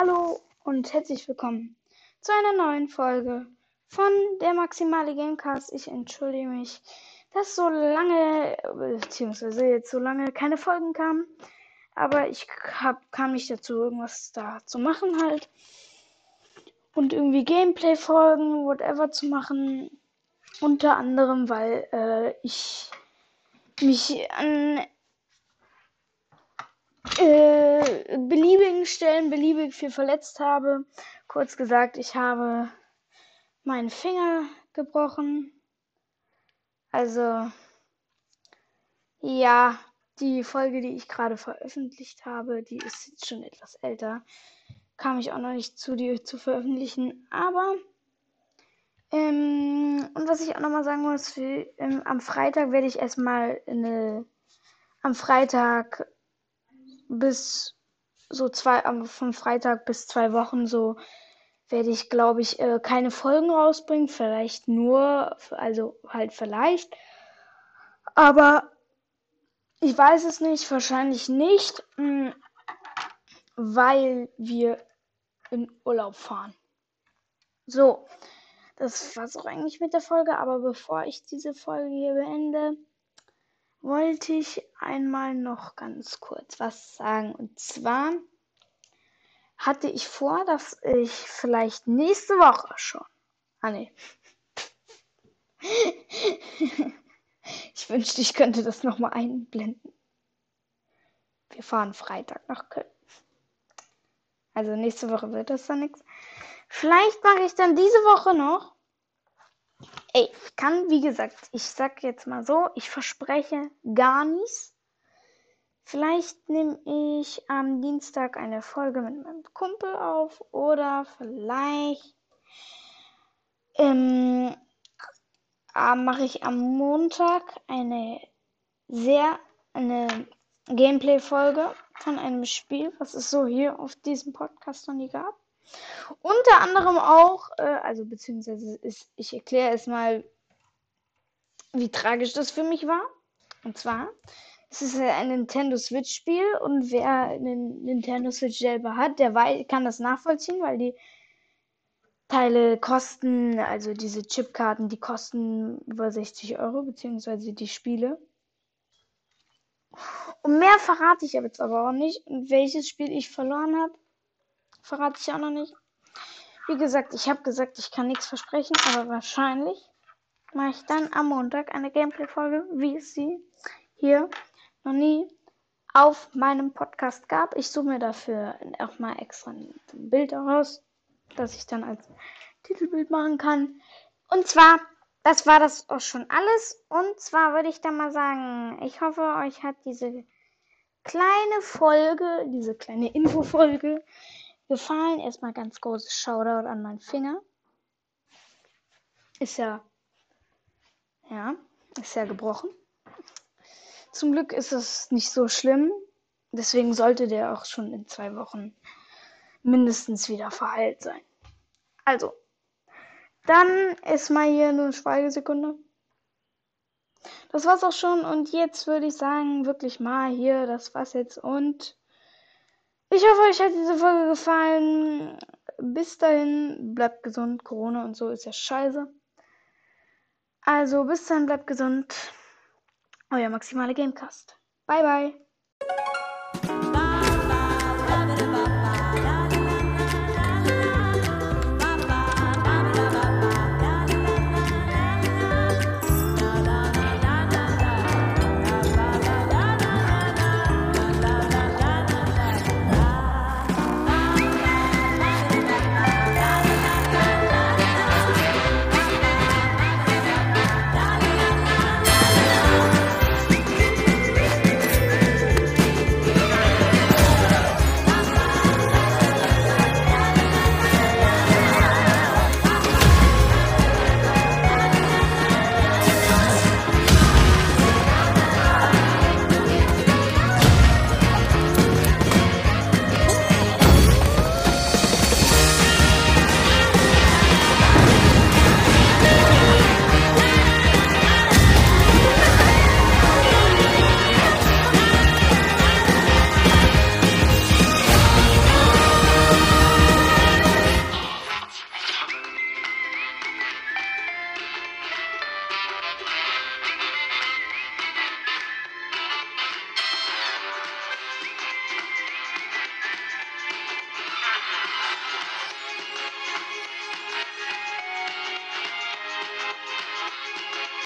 Hallo und herzlich willkommen zu einer neuen Folge von der Maximale Gamecast. Ich entschuldige mich, dass so lange, beziehungsweise jetzt so lange keine Folgen kamen. Aber ich hab, kam nicht dazu, irgendwas da zu machen halt. Und irgendwie Gameplay-Folgen, whatever zu machen. Unter anderem, weil äh, ich mich an äh, beliebigen Stellen beliebig viel verletzt habe. Kurz gesagt, ich habe meinen Finger gebrochen. Also, ja, die Folge, die ich gerade veröffentlicht habe, die ist jetzt schon etwas älter. Kam ich auch noch nicht zu, die zu veröffentlichen. Aber, ähm, und was ich auch nochmal sagen muss, für, ähm, am Freitag werde ich erstmal eine, am Freitag bis so zwei, vom Freitag bis zwei Wochen so werde ich, glaube ich, äh, keine Folgen rausbringen. Vielleicht nur, also halt vielleicht. Aber ich weiß es nicht, wahrscheinlich nicht, mh, hm, weil wir in Urlaub fahren. So, das war's auch eigentlich mit der Folge. Aber bevor ich diese Folge hier beende, wollte ich einmal noch ganz kurz was sagen. Und zwar hatte ich vor, dass ich vielleicht nächste Woche schon. Ah, nee. ich wünschte, ich könnte das nochmal einblenden. Wir fahren Freitag nach Köln. Also nächste Woche wird das dann nichts. Vielleicht mache ich dann diese Woche noch Ey, ich kann, wie gesagt, ich sag jetzt mal so, ich verspreche gar nichts. Vielleicht nehme ich am Dienstag eine Folge mit meinem Kumpel auf oder vielleicht ähm, äh, mache ich am Montag eine sehr eine Gameplay-Folge von einem Spiel, was es so hier auf diesem Podcast noch nie gab. Unter anderem auch, äh, also beziehungsweise ist, ich erkläre es mal, wie tragisch das für mich war. Und zwar, es ist ein Nintendo Switch Spiel und wer einen Nintendo Switch selber hat, der kann das nachvollziehen, weil die Teile kosten, also diese Chipkarten, die kosten über 60 Euro, beziehungsweise die Spiele. Und mehr verrate ich jetzt aber auch nicht. Welches Spiel ich verloren habe, verrate ich auch noch nicht. Wie gesagt, ich habe gesagt, ich kann nichts versprechen, aber wahrscheinlich mache ich dann am Montag eine Gameplay-Folge, wie es sie hier noch nie auf meinem Podcast gab. Ich suche mir dafür auch mal extra ein Bild heraus, das ich dann als Titelbild machen kann. Und zwar, das war das auch schon alles. Und zwar würde ich dann mal sagen, ich hoffe, euch hat diese kleine Folge, diese kleine Infofolge gefallen. Erstmal ganz großes Shoutout an meinen Finger. Ist ja, ja, ist ja gebrochen. Zum Glück ist es nicht so schlimm. Deswegen sollte der auch schon in zwei Wochen mindestens wieder verheilt sein. Also, dann ist mal hier nur eine Schweigesekunde. Das war's auch schon und jetzt würde ich sagen, wirklich mal hier, das war's jetzt und ich hoffe, euch hat diese Folge gefallen. Bis dahin, bleibt gesund. Corona und so ist ja scheiße. Also, bis dann, bleibt gesund. Euer maximale Gamecast. Bye, bye.